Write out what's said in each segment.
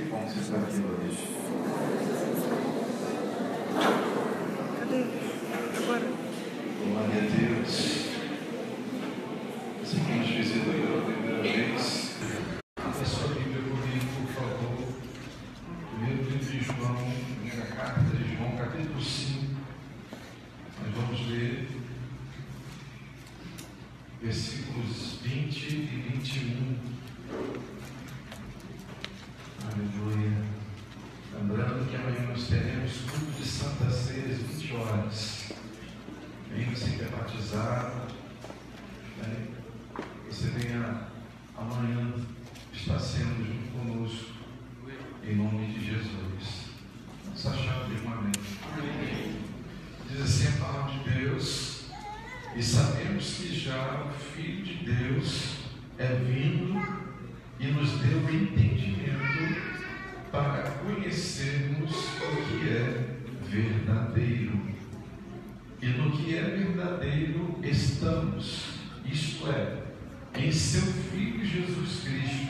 Que bom você está aqui hoje. Cadê? Agora. Glória a Deus. Você que nos visitou pela primeira vez, abra sua Bíblia comigo, por favor. Primeiro livro de João, primeira carta de João, capítulo 5. Nós vamos ler versículos 20 e 21. Aleluia. Lembrando que amanhã nós teremos culto de Santa Ceia às 20 horas. Venha você que é batizado. né? Você venha amanhã estar sendo junto conosco. Em nome de Jesus. Vamos achar de um amém. Diz assim a palavra de Deus. E sabemos que já o Filho de Deus é vindo e nos deu entendimento para conhecermos o que é verdadeiro. E no que é verdadeiro estamos, isto é, em seu Filho Jesus Cristo.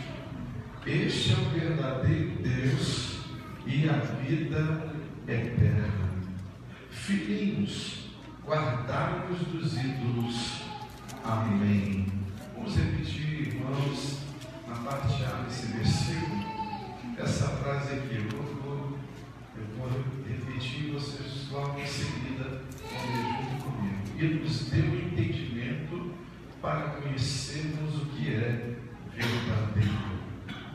Este é o verdadeiro Deus e a vida eterna. Filhinhos, guardai-vos dos ídolos. Amém. Vamos repetir, irmãos, na parte A desse versículo, essa frase aqui. Eu vou, eu vou repetir e vocês logo em seguida vão junto comigo. E nos deu entendimento para conhecermos o que é verdadeiro.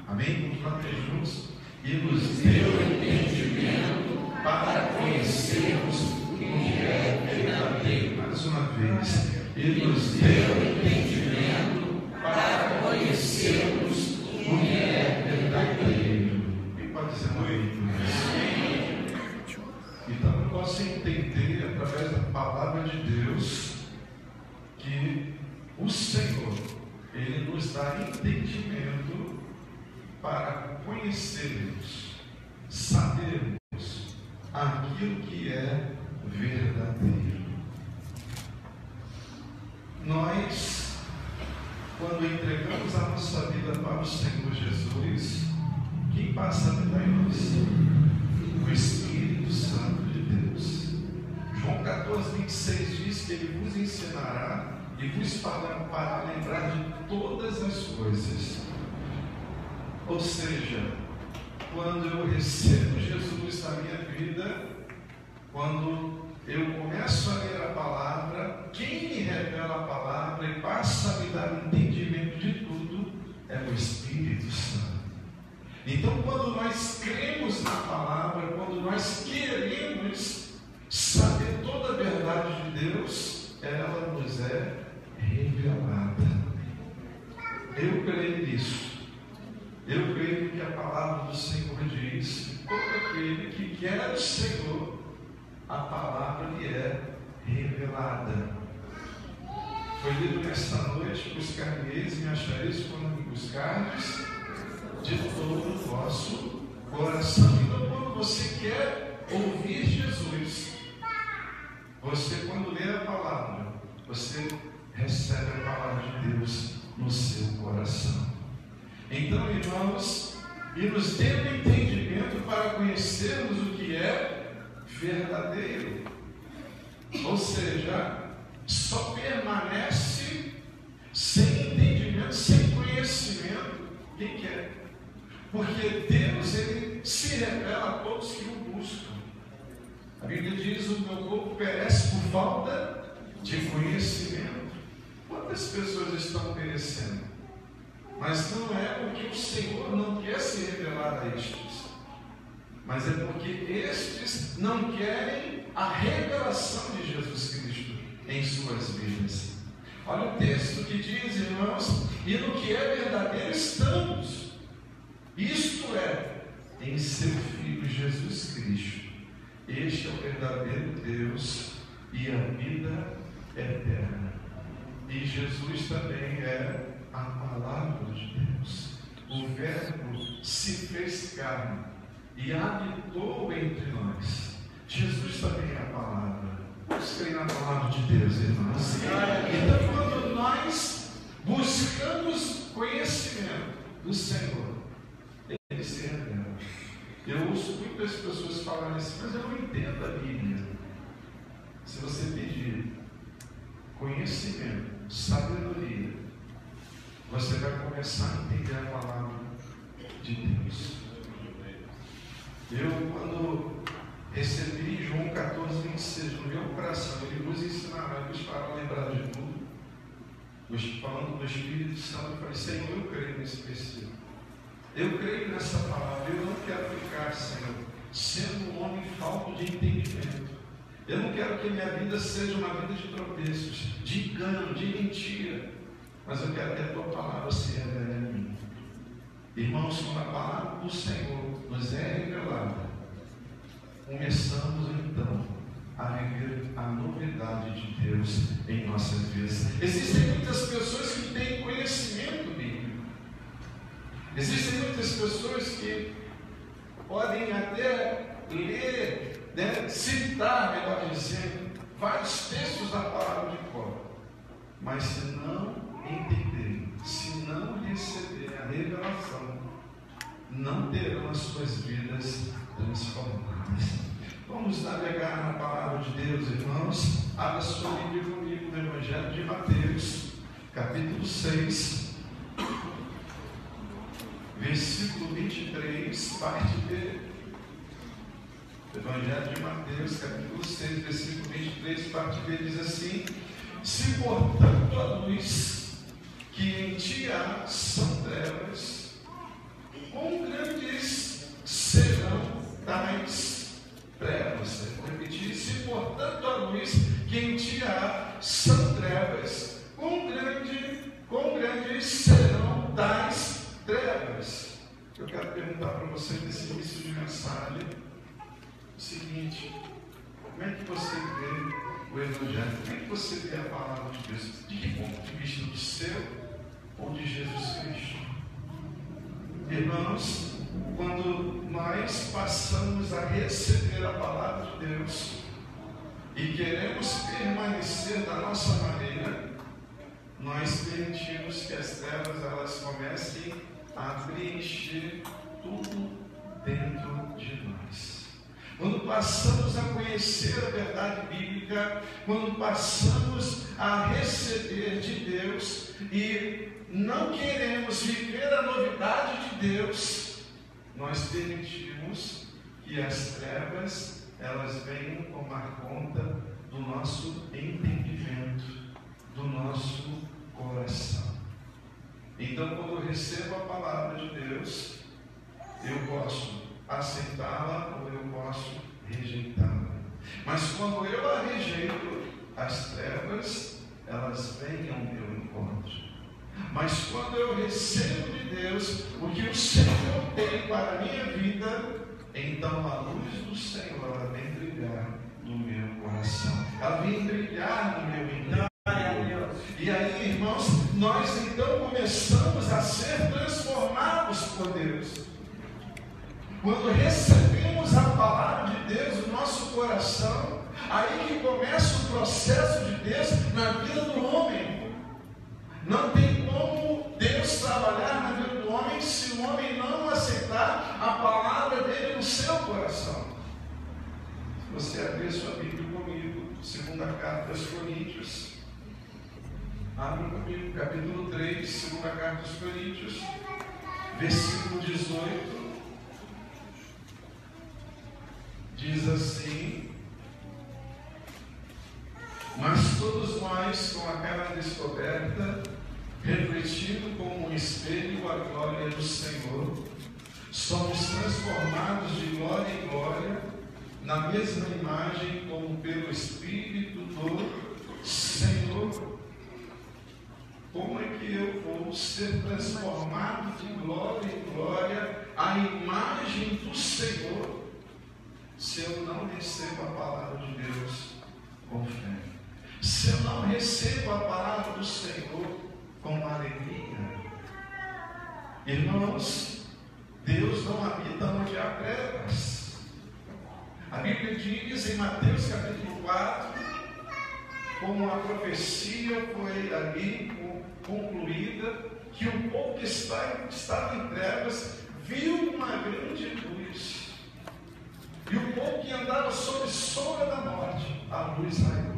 Amém? Vamos lá ler juntos. E nos deu entendimento para conhecermos o que é verdadeiro. Mais uma vez. E nos deu entendimento para conhecermos o que é verdadeiro. Quem pode amém por isso? Então posso entender através da palavra de Deus que o Senhor, Ele nos dá entendimento para conhecermos, sabermos aquilo que é verdadeiro. Nós, quando entregamos a nossa vida para o Senhor Jesus, quem passa em nós? O Espírito Santo de Deus. João 14, 26 diz que Ele vos ensinará e vos falará para lembrar de todas as coisas. Ou seja, quando eu recebo Jesus na minha vida, quando eu começo a ler a palavra, quem me revela a palavra e passa a me dar o entendimento Espírito Santo. Então, quando nós cremos na palavra, quando nós queremos saber toda a verdade de Deus, ela nos é revelada. Eu creio nisso. Eu creio que a palavra do Senhor diz todo aquele que quer o Senhor, a palavra lhe é revelada. Foi lido nesta noite, buscar-me-eis e me achareis quando buscardes de todo o vosso coração. Então, quando você quer ouvir Jesus, você, quando lê a palavra, você recebe a palavra de Deus no seu coração. Então, irmãos, e nos dê o entendimento para conhecermos o que é verdadeiro. Ou seja, só permanece sem quem quer. Porque Deus, Ele se revela a todos que o buscam. A Bíblia diz: o meu corpo perece por falta de conhecimento. Quantas pessoas estão perecendo? Mas não é porque o Senhor não quer se revelar a estes, mas é porque estes não querem a revelação de Jesus Cristo em suas vidas. Olha o texto que diz, irmãos, e no que é verdadeiro estamos. Isto é, em seu Filho Jesus Cristo. Este é o verdadeiro Deus e a vida eterna. E Jesus também é a palavra de Deus. O Verbo se fez carne e habitou entre nós. Jesus também é a palavra. Crer na palavra de Deus, irmãos. Então, quando nós buscamos conhecimento do Senhor, Ele se revela. Eu ouço muitas pessoas falarem assim, mas eu não entendo a Bíblia. Se você pedir conhecimento, sabedoria, você vai começar a entender a palavra de Deus. Eu, quando recebi João 14, 26 no meu coração, ele nos ensinará, nos fará lembrar de tudo. Falando do Espírito Santo, eu falei, Senhor, eu creio nesse versículo. Eu creio nessa palavra, eu não quero ficar, Senhor, sendo um homem falto de entendimento. Eu não quero que minha vida seja uma vida de tropeços, de engano, de mentira. Mas eu quero que a tua palavra se revele a mim. Irmãos, quando a palavra do Senhor nos é revelada, começamos então a viver a novidade de Deus em nossas vidas. Existem muitas pessoas que têm conhecimento bíblico. Existem muitas pessoas que podem até ler, né, citar, melhor dizendo, vários textos da palavra de cor. Mas se não entenderem, se não receberem a revelação, não terão as suas vidas transformadas. Vamos navegar na palavra de Deus, irmãos. Abra sua Bíblia comigo no Evangelho de Mateus, capítulo 6, versículo 23, parte B. Evangelho de Mateus, capítulo 6, versículo 23, parte B, diz assim: Se portanto a luz que em ti há são trevas, quão grandes serão tais trevas. Vou repetir: se portanto a luz que em ti há são trevas, quão, grande, quão grandes serão tais trevas? Eu quero perguntar para você nesse início de mensagem o seguinte: como é que você vê o Evangelho? Como é que você vê a palavra de Deus? De que ponto de vista do seu ou de Jesus Cristo? Irmãos, quando nós passamos a receber a palavra de Deus e queremos permanecer da nossa maneira, nós permitimos que as trevas elas comecem a preencher tudo dentro de nós. Quando passamos a conhecer a verdade bíblica, quando passamos a receber de Deus e não queremos viver a novidade de Deus, nós permitimos que as trevas elas venham tomar conta do nosso entendimento, do nosso coração. Então, quando eu recebo a palavra de Deus, eu posso aceitá-la ou eu posso rejeitá-la. Mas quando eu a rejeito, as trevas elas vêm ao meu encontro. Mas quando eu recebo de Deus o que o Senhor tem para a minha vida, então a luz do Senhor ela vem brilhar no meu coração. Ela vem brilhar no meu interior. E aí, irmãos, nós então começamos a ser transformados por Deus. Quando recebemos a palavra de Deus no nosso coração, aí que começa o processo de Deus na vida do homem. Não tem como Deus trabalhar na vida do homem se o homem não aceitar a palavra dele no seu coração. Se você abrir sua Bíblia comigo, segunda carta aos Coríntios, abra comigo, capítulo 3, segunda carta aos Coríntios, versículo 18. Diz assim: Mas todos nós, com a cara descoberta, refletindo como um espelho a glória do Senhor, somos transformados de glória em glória, na mesma imagem como pelo Espírito do Senhor. Como é que eu vou ser transformado de glória em glória à imagem do Senhor, se eu não recebo a palavra de Deus com fé? Se eu não recebo a palavra do Senhor com alegria. Irmãos, Deus não habita onde há trevas. A Bíblia diz em Mateus capítulo 4, como a profecia foi ali concluída, que o povo que estava em trevas viu uma grande luz. E o povo que andava sob sombra da morte, a luz raiou.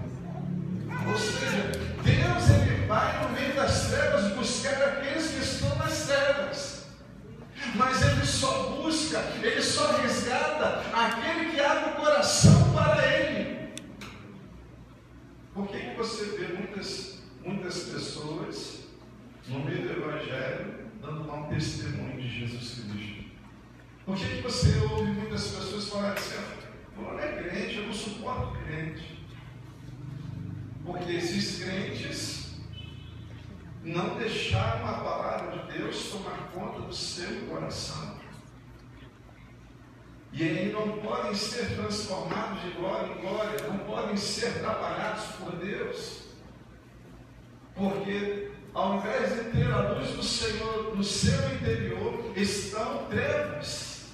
Ou seja, Deus ele vai no meio das trevas buscar aqueles que estão nas trevas. Mas ele só busca, ele só resgata aquele que abre o coração para ele. Por que, que você vê muitas, muitas pessoas no meio do Evangelho dando mau testemunho de Jesus Cristo? Por que, que você ouve muitas pessoas falarem assim, não é crente, eu não suporto crente? Porque esses crentes não deixaram a palavra de Deus tomar conta do seu coração. E aí não podem ser transformados de glória em glória, não podem ser trabalhados por Deus. Porque ao invés de ter a luz do Senhor no seu interior, estão trevas.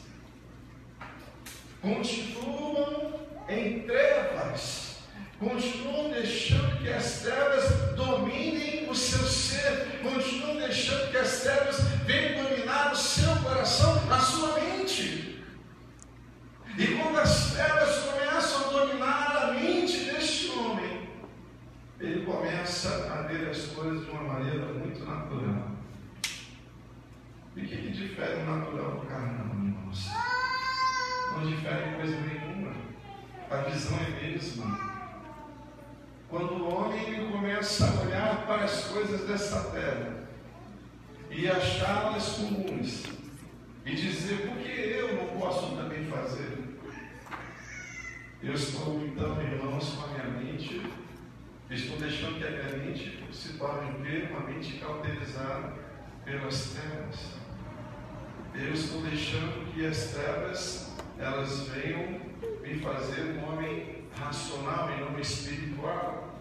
Continuam em trevas, continuam deixando que as trevas dominem o seu ser, continuam deixando que as trevas venham dominar o seu coração, a sua mente. E quando as trevas começam a dominar a mente deste homem, ele começa a ver as coisas de uma maneira muito natural. E o que, que difere o natural do carnal, irmãos? não difere coisa nenhuma. A visão Quando o homem começa a olhar para as coisas dessa terra e achá-las comuns e dizer, por que eu não posso também fazer? Eu estou então, irmãos, com a minha mente, estou deixando que a minha mente se torne uma mente cauterizada pelas trevas. Eu estou deixando que as trevas elas venham me fazer um homem racional e não espiritual.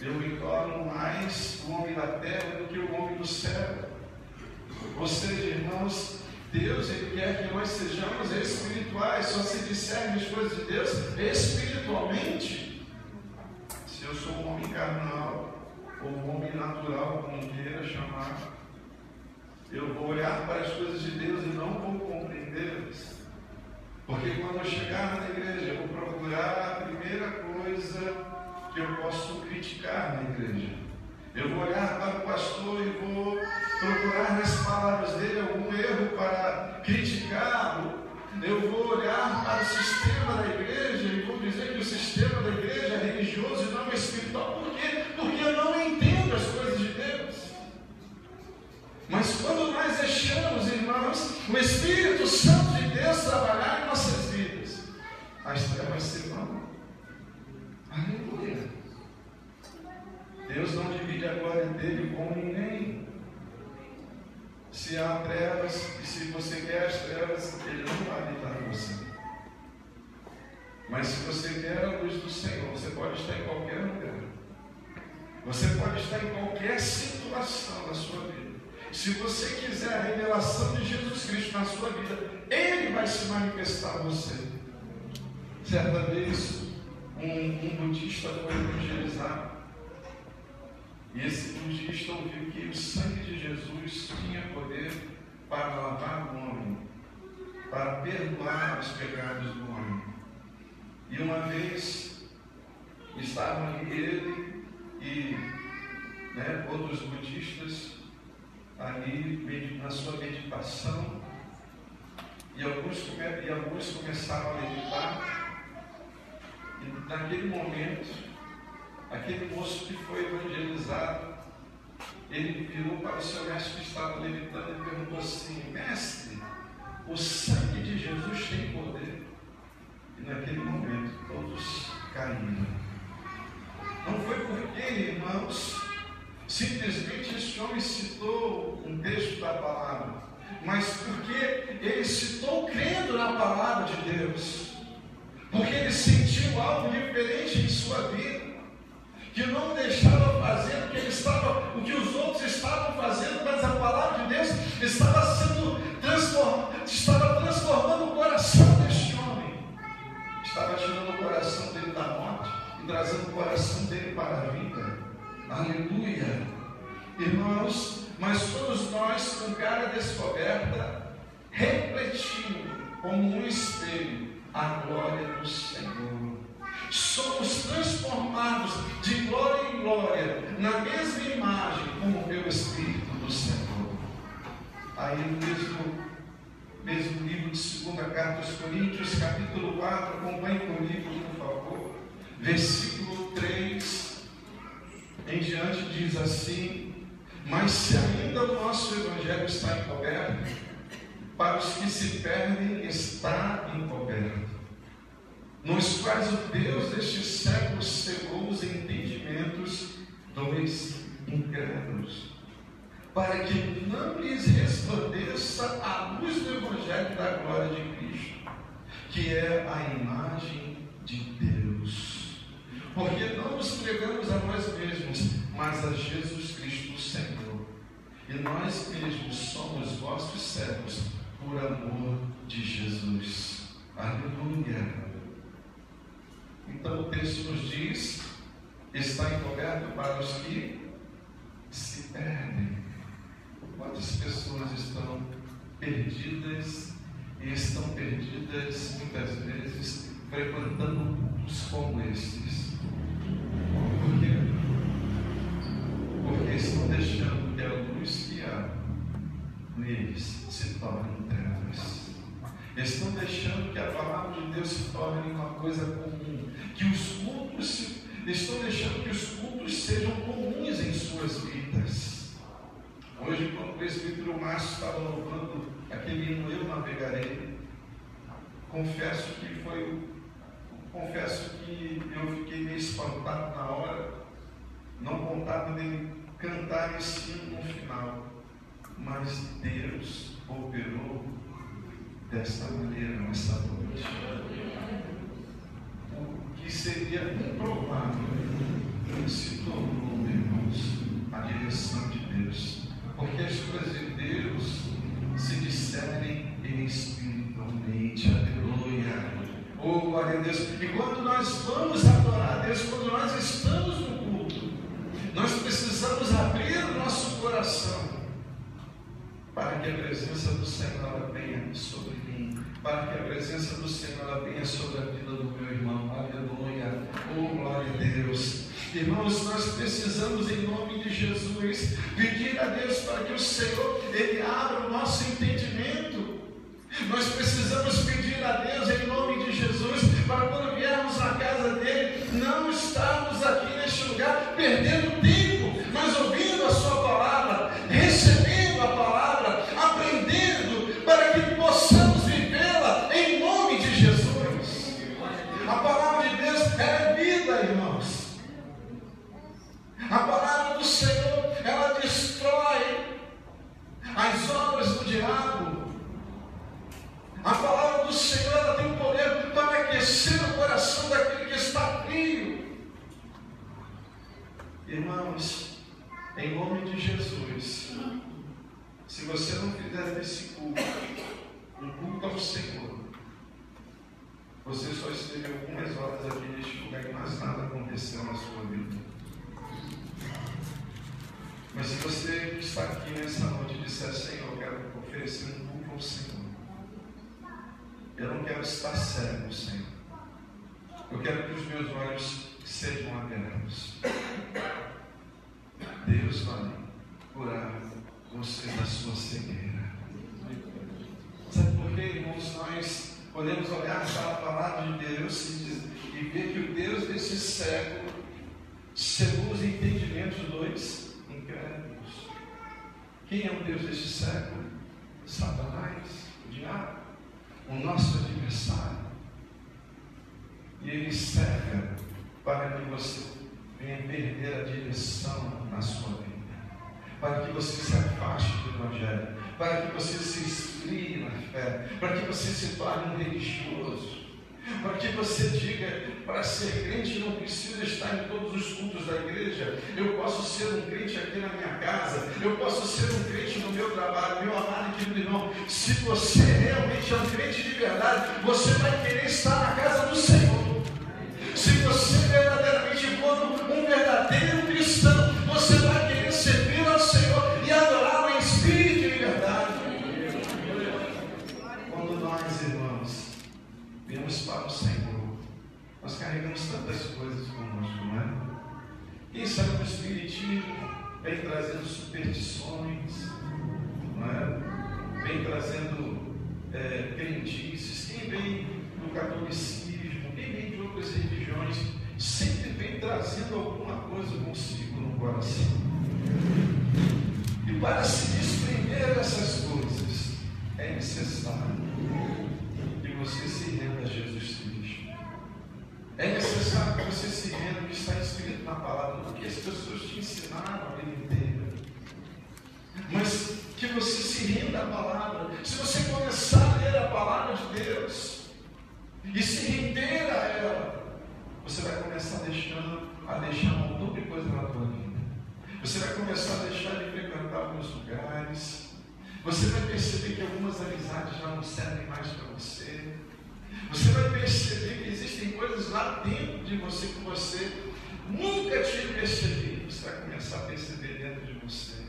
Eu me torno mais o homem da terra do que o homem do céu. Ou seja, irmãos, Deus ele quer que nós sejamos espirituais, só se discernem as coisas de Deus espiritualmente. Se eu sou um homem carnal, ou um homem natural, como queira chamar, eu vou olhar para as coisas de Deus e não vou compreendê-las. Porque quando eu chegar na igreja, eu vou procurar a primeira coisa que eu posso criticar na igreja. Eu vou olhar para o pastor e vou procurar nas palavras dele algum erro para criticá-lo. Eu vou olhar para o sistema da igreja e vou dizer que o sistema da igreja é religioso e não é espiritual. Por quê? Porque eu não entendo as coisas de Deus. Mas quando nós deixamos, irmãos, o Espírito Santo de Deus trabalhar em nossas vidas, as trevas se vão. Aleluia. Deus não divide a glória dele com ninguém. Se há trevas, e se você quer as trevas, ele não vai habitar em você. Mas se você quer a luz do Senhor, você pode estar em qualquer lugar. Você pode estar em qualquer situação da sua vida. Se você quiser a revelação de Jesus Cristo na sua vida, Ele vai se manifestar a você. Certa vez, um, um budista foi evangelizar. E esse budista ouviu que o sangue de Jesus tinha poder para lavar o homem, para perdoar os pecados do homem. E uma vez estavam ali ele e né, outros budistas ali na sua meditação, e alguns, e alguns começaram a meditar, e naquele momento, aquele moço que foi evangelizado, ele virou para o seu mestre que estava levitando e perguntou assim: Mestre, o sangue de Jesus tem poder? E naquele momento todos caíram. Não foi porque, irmãos, Simplesmente esse homem citou um texto da palavra, mas porque ele citou crendo na palavra de Deus, porque ele sentiu algo diferente em sua vida, que não deixava fazer o que ele estava, o que os outros estavam fazendo, mas a palavra de Deus estava sendo transformada, estava transformando o coração deste homem, estava tirando o coração dele da morte trazendo o coração dele para a vida. Aleluia. Irmãos, mas todos nós, com cara descoberta, refletindo como um espelho a glória do Senhor. Somos transformados de glória em glória, na mesma imagem como o Espírito do Senhor. Aí no mesmo, mesmo livro de 2 Carta aos Coríntios, capítulo 4, acompanhe comigo, por favor, versículo 3 em diante diz assim: Mas se ainda o nosso Evangelho está encoberto, para os que se perdem está encoberto, nos quais o Deus deste século cegou os entendimentos dos incrédulos, para que não lhes resplandeça a luz do Evangelho da glória de Cristo, que é a imagem de Deus. Porque pregamos a nós mesmos, mas a Jesus Cristo, Senhor. E nós mesmos somos vossos servos por amor de Jesus. Aleluia. Então o texto nos diz: está encoberto para os que se perdem. Quantas pessoas estão perdidas e estão perdidas muitas vezes frequentando cultos como estes? Por quê? Porque estão deixando que a luz que há neles se torne trevas. Estão deixando que a palavra de Deus se torne uma coisa comum. Que os cultos se, estão deixando que os cultos sejam comuns em suas vidas. Hoje, quando o presbítero Márcio estava louvando aquele hino Eu Navegarei, confesso que foi. Confesso que eu fiquei meio espantado na hora, não contava nem cantar esse no final. Mas Deus operou desta maneira nessa noite. O que seria improvável se tornou, irmãos, a direção de Deus. Porque as coisas de Deus se discernem espiritualmente. Oh, glória a Deus. E quando nós vamos adorar a Deus, quando nós estamos no culto, nós precisamos abrir o nosso coração para que a presença do Senhor venha sobre mim, para que a presença do Senhor venha sobre a vida do meu irmão. Aleluia. Oh, glória a Deus. Irmãos, nós precisamos, em nome de Jesus, pedir a Deus para que o Senhor ele abra o nosso entendimento. Nós precisamos pedir a Deus, em nome de Jesus, para quando viermos na casa dele, não estarmos aqui neste lugar perdendo tempo, Irmãos, em nome de Jesus, se você não fizer desse culto um culto ao Senhor, você só esteve algumas horas aqui neste lugar e mais nada aconteceu na sua vida. Mas se você está aqui nessa noite e disser, Senhor, eu quero oferecer um culto ao Senhor. Eu não quero estar cego, Senhor. Eu quero que os meus olhos sejam abertos. Deus vai curar você da sua cegueira. Sabe por quê, irmãos? Nós podemos olhar para a palavra de Deus e, e ver que o Deus desse século os entendimentos dos incrédulos. Quem é o Deus desse século? Satanás, o diabo, o nosso adversário. E ele cega para que você venha perder a direção na sua vida, para que você se afaste do Evangelho, para que você se esfrie na fé, para que você se torne um religioso, para que você diga, para ser crente não precisa estar em todos os cultos da igreja, eu posso ser um crente aqui na minha casa, eu posso ser um crente no meu trabalho, meu amado e querido irmão, se você realmente é um crente de verdade, você vai querer estar na casa do Senhor. Se você um verdadeiro cristão, você vai querer servir ao Senhor e adorá-lo em espírito e verdade. Quando nós, irmãos, viemos para tantas coisas conosco, não é? Quem sabe o Espiritismo vem trazendo superstições, não é? vem trazendo é, crendices, quem vem do catolicismo, quem vem de outras religiões, sempre vem trazendo alguma coisa consigo no coração. E para se desprender dessas coisas, é necessário que você se renda a Jesus Cristo. É necessário que você se renda o que está escrito na palavra, porque as pessoas te ensinaram a Você vai perceber que algumas amizades já não servem mais para você. Você vai perceber que existem coisas lá dentro de você que você nunca tinha percebido. Você vai começar a perceber dentro de você.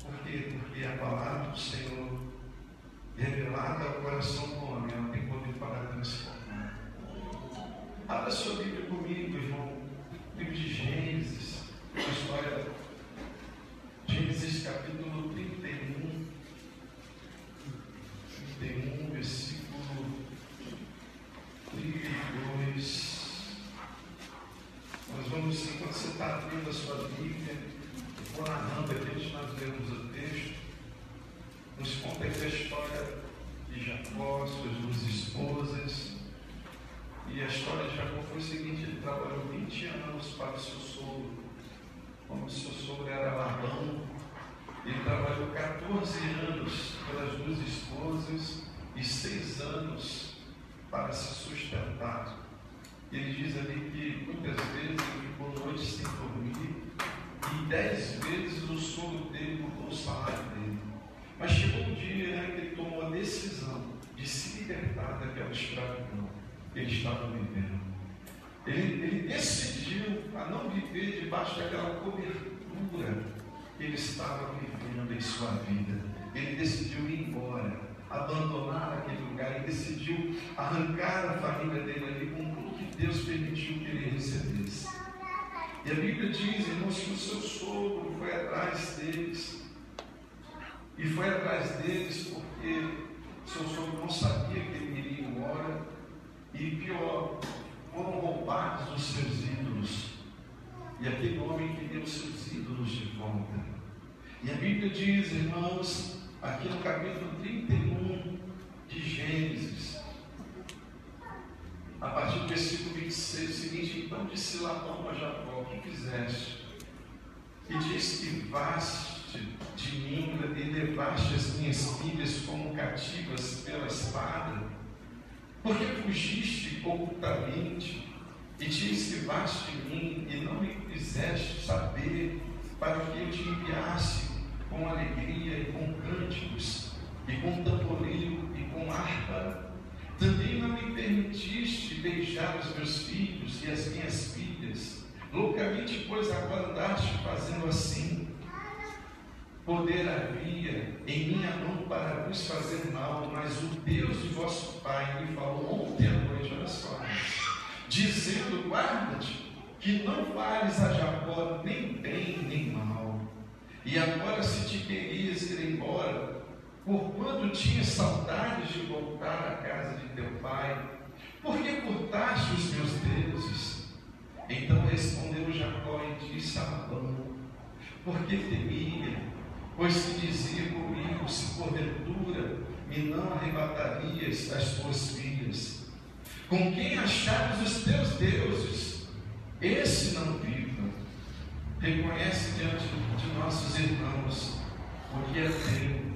Por quê? Porque a palavra do Senhor, revelada ao coração do homem, ela tem poder para transformar. Abra sua Bíblia comigo, irmão. Livro de Gênesis, a história. Gênesis capítulo 31. 31, versículo 32. Nós vamos, enquanto você está abrindo a sua Bíblia, eu vou narrando aqui, nós lemos o texto, nos conta aqui a história de Jacó, suas duas esposas. E a história de Jacó foi o seguinte: ele trabalhou 20 anos para o seu sogro. Como o seu sogro era Labão, ele trabalhou 14 anos pelas duas esposas e 6 anos para se sustentar. Ele diz ali que muitas vezes ele ficou noites sem dormir e dez vezes o sogro dele mudou o salário dele. Mas chegou um dia né, que ele tomou a decisão de se libertar daquela escravidão que ele estava vivendo. Ele, ele decidiu a não viver debaixo daquela cobertura que ele estava vivendo em sua vida. Ele decidiu ir embora, abandonar aquele lugar, ele decidiu arrancar a família dele ali com tudo que Deus permitiu que ele recebesse. E a Bíblia diz, irmãos, que o seu sogro foi atrás deles. E foi atrás deles porque seu sogro não sabia que ele iria embora. E pior, foram roubados os seus ídolos. E aquele homem queria os seus ídolos de volta. E a Bíblia diz, irmãos, aqui no capítulo 31 de Gênesis, a partir do versículo 26, o seguinte: Então disse Labão a Jacó: O que fizeste? E diz que vaste de mim e levaste as minhas filhas como cativas pela espada? Porque fugiste ocultamente e te esquivaste de mim e não me quiseste saber para que eu te enviasse com alegria e com cânticos e com tamboril e com harpa? Também não me permitiste beijar os meus filhos e as minhas filhas. Loucamente, pois, agora andaste fazendo assim. Poder havia em minha mão para vos fazer mal, mas o Deus de vosso Pai me falou ontem à noite, olha só, dizendo: guarda-te, que não fales a Jacó nem bem nem mal. E agora, se te querias ir embora, porquanto tinhas saudades de voltar à casa de teu pai, por que cortaste os meus deuses? Então respondeu Jacó e disse a Labão, porque temia, pois se dizia comigo, se porventura me não arrebatarias as tuas filhas, com quem achares os teus deuses, esse não viva. Reconhece diante de nossos irmãos o que é teu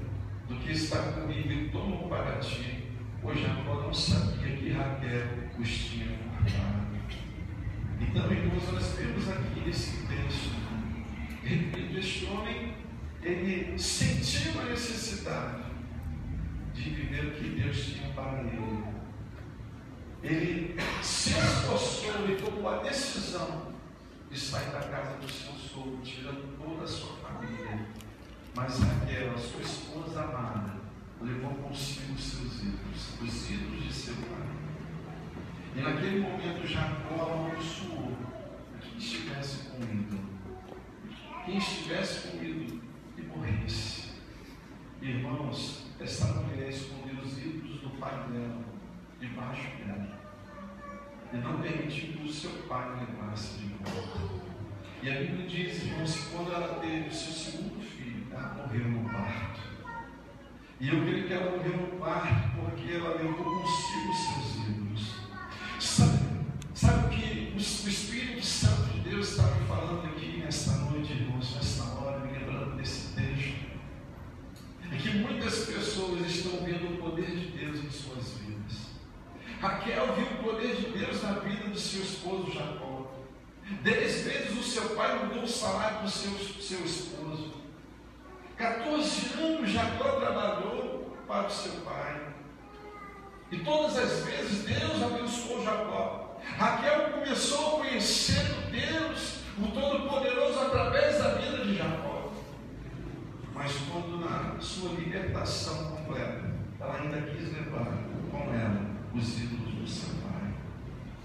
do que está comigo e tomo para ti. Pois Jacó não sabia que Raquel os tinha comprado. Então, irmãos, nós temos aqui nesse texto, este homem, ele sentiu a necessidade de viver o que Deus tinha para ele. Ele se esforçou e tomou a decisão de sair da casa do seu sogro, tirando toda a sua família mas Raquel, a sua esposa amada, levou consigo os seus ídolos, os ídolos de seu pai. E naquele momento Jacó amaldiçoou quem estivesse com o ídolo. Quem estivesse com o ídolo. Irmãos, essa mulher escondeu os ídolos do pai dela, debaixo dela. E não permitiu que o seu pai levasse de volta. E a Bíblia diz, irmãos, que quando ela teve o seu segundo filho, ela morreu no parto. E eu creio que ela morreu no parto porque ela levou consigo os seus ídolos. Raquel viu o poder de Deus na vida do seu esposo Jacó. Dez vezes o seu pai mudou o salário do seu, seu esposo. 14 anos Jacó trabalhou para o seu pai. E todas as vezes Deus abençoou Jacó. Raquel começou a conhecer Deus, o Todo-Poderoso, através da vida de Jacó. Mas quando na sua libertação completa, ela ainda quis levar com ela os ídolos do seu pai.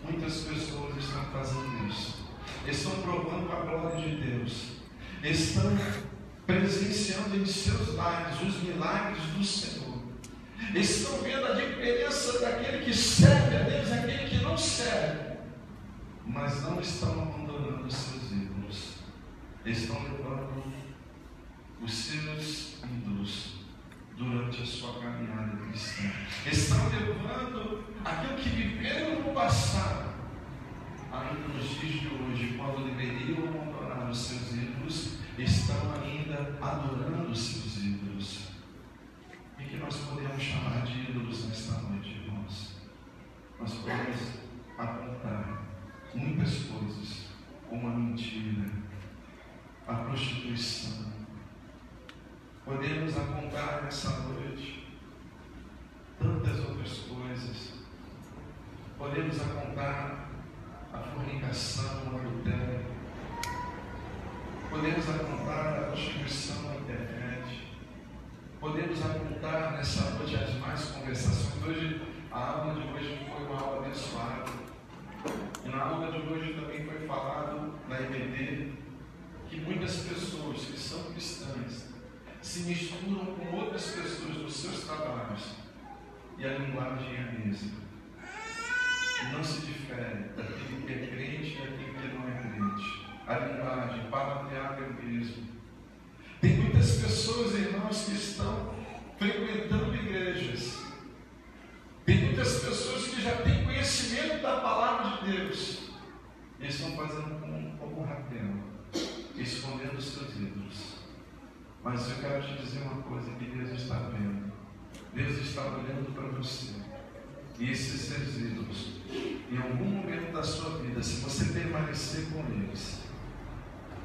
Muitas pessoas estão fazendo isso. Estão provando a glória de Deus. Estão presenciando em seus lares os milagres do Senhor. Estão vendo a diferença daquele que serve a Deus e aquele que não serve, mas não estão abandonando os seus ídolos. Estão levando os seus ídolos durante a sua caminhada cristã. Estão levando aquilo que viveram no passado, ainda nos dias de hoje, quando deveriam abandonar os seus ídolos estão ainda adorando os seus ídolos. E que nós podemos chamar de ídolos nesta noite, irmãos? Nós podemos apontar muitas coisas, como a mentira, a prostituição. Podemos apontar nessa noite tantas outras coisas. Podemos apontar a fornicação, o adultério, Podemos apontar a prostituição na internet. Podemos apontar nessa noite as mais conversações. Hoje, a aula de hoje foi uma aula abençoada. E na aula de hoje também foi falado na IBD que muitas pessoas que são cristãs se misturam com outras pessoas nos seus trabalhos e a linguagem é a mesma. Não se difere daquele que é crente e daquele que não é crente a linguagem, palavreado é o mesmo. Tem muitas pessoas, irmãos, que estão frequentando igrejas. Tem muitas pessoas que já têm conhecimento da palavra de Deus. E estão fazendo como, como Raquel, escondendo os seus ídolos. Mas eu quero te dizer uma coisa que Deus está vendo. Deus está olhando para você. E esses seus ídolos, em algum momento da sua vida, se você permanecer com eles,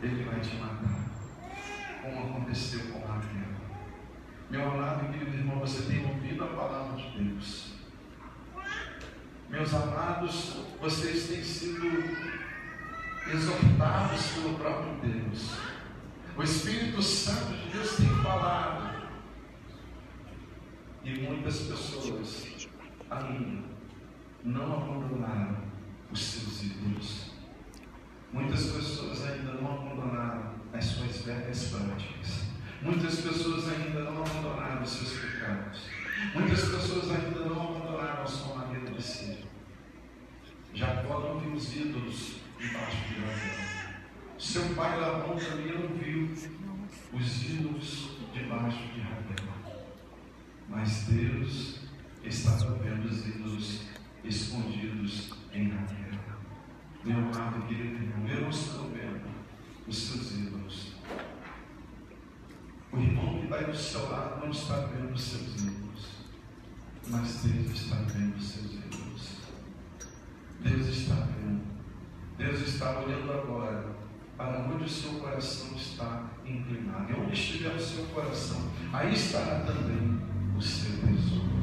ele vai te matar. Como aconteceu com Raquel. Meu amado e querido irmão, você tem ouvido a palavra de Deus. Meus amados, vocês têm sido exortados pelo próprio Deus. O Espírito Santo de Deus tem falado. E muitas pessoas ainda não abandonaram os seus ídolos. Muitas pessoas ainda não abandonaram as suas velhas práticas. Muitas pessoas ainda não abandonaram os seus pecados. Muitas pessoas ainda não abandonaram a sua maneira de ser. Jacó não viu os ídolos debaixo de Raquel. Seu pai Labão também não viu os ídolos debaixo de Raquel. Mas Deus estava vendo os ídolos escondidos em Raquel. Meu amado querido irmão, eu não estou vendo os seus ídolos. O irmão que está do seu lado não está vendo os seus ídolos. Mas Deus está vendo os seus ídolos. Deus está vendo. Deus está olhando agora para onde o seu coração está inclinado. E onde estiver o seu coração, aí estará também o seu tesouro.